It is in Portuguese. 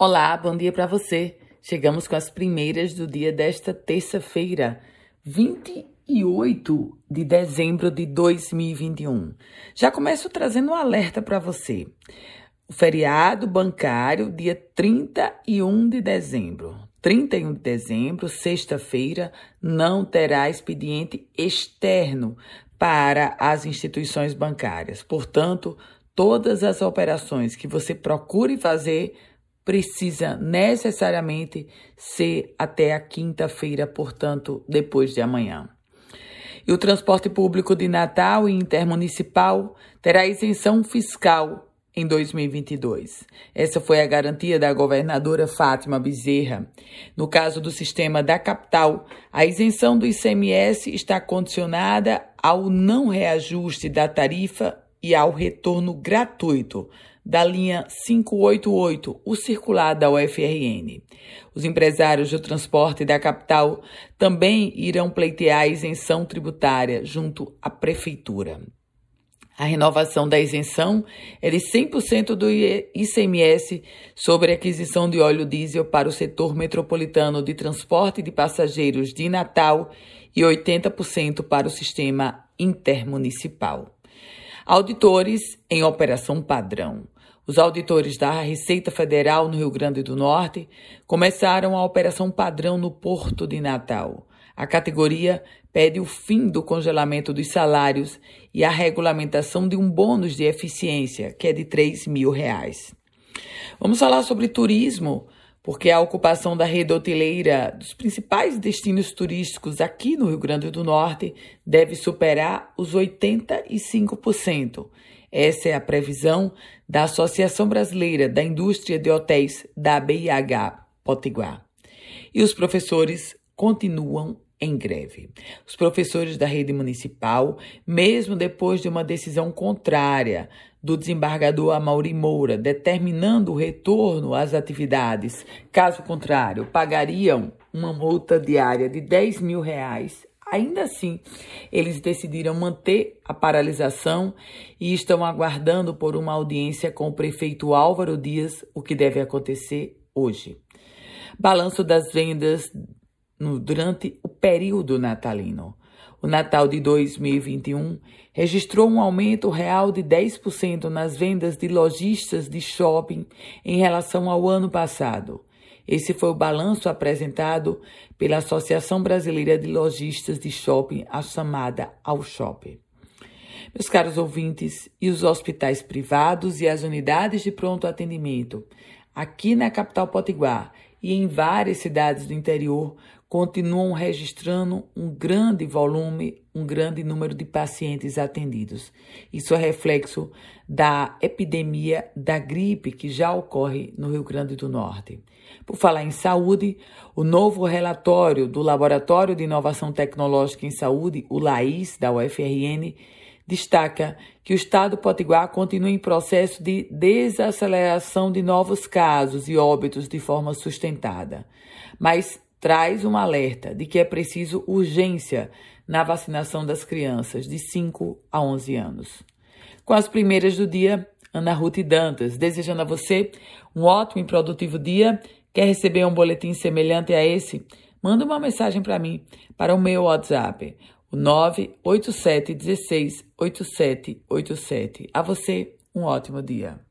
Olá, bom dia para você. Chegamos com as primeiras do dia desta terça-feira, 28 de dezembro de 2021. Já começo trazendo um alerta para você. O feriado bancário, dia 31 de dezembro. 31 de dezembro, sexta-feira, não terá expediente externo para as instituições bancárias. Portanto, todas as operações que você procure fazer precisa necessariamente ser até a quinta-feira, portanto, depois de amanhã. E o transporte público de Natal e intermunicipal terá isenção fiscal em 2022. Essa foi a garantia da governadora Fátima Bezerra. No caso do sistema da capital, a isenção do ICMS está condicionada ao não reajuste da tarifa e ao retorno gratuito da linha 588, o circular da UFRN. Os empresários do transporte da capital também irão pleitear a isenção tributária junto à prefeitura. A renovação da isenção é de 100% do ICMS sobre aquisição de óleo diesel para o setor metropolitano de transporte de passageiros de Natal e 80% para o sistema intermunicipal. Auditores em operação padrão. Os auditores da Receita Federal no Rio Grande do Norte começaram a operação padrão no Porto de Natal. A categoria pede o fim do congelamento dos salários e a regulamentação de um bônus de eficiência, que é de 3 mil reais. Vamos falar sobre turismo, porque a ocupação da rede hoteleira dos principais destinos turísticos aqui no Rio Grande do Norte deve superar os 85%. Essa é a previsão da Associação Brasileira da Indústria de Hotéis da BIH Potiguar. E os professores continuam em greve. Os professores da rede municipal, mesmo depois de uma decisão contrária do desembargador Amaury Moura, determinando o retorno às atividades, caso contrário, pagariam uma multa diária de 10 mil reais Ainda assim, eles decidiram manter a paralisação e estão aguardando por uma audiência com o prefeito Álvaro Dias, o que deve acontecer hoje. Balanço das vendas no, durante o período natalino. O Natal de 2021 registrou um aumento real de 10% nas vendas de lojistas de shopping em relação ao ano passado. Esse foi o balanço apresentado pela Associação Brasileira de Lojistas de Shopping, a chamada Ao Shopping. Meus caros ouvintes, e os hospitais privados e as unidades de pronto atendimento aqui na capital Potiguar e em várias cidades do interior continuam registrando um grande volume, um grande número de pacientes atendidos. Isso é reflexo da epidemia da gripe que já ocorre no Rio Grande do Norte. Por falar em saúde, o novo relatório do Laboratório de Inovação Tecnológica em Saúde, o LAIS, da UFRN, destaca que o Estado Potiguar continua em processo de desaceleração de novos casos e óbitos de forma sustentada. Mas traz um alerta de que é preciso urgência na vacinação das crianças de 5 a 11 anos. Com as primeiras do dia, Ana Ruth Dantas, desejando a você um ótimo e produtivo dia. Quer receber um boletim semelhante a esse? Manda uma mensagem para mim, para o meu WhatsApp, o 987 16 8787. A você, um ótimo dia.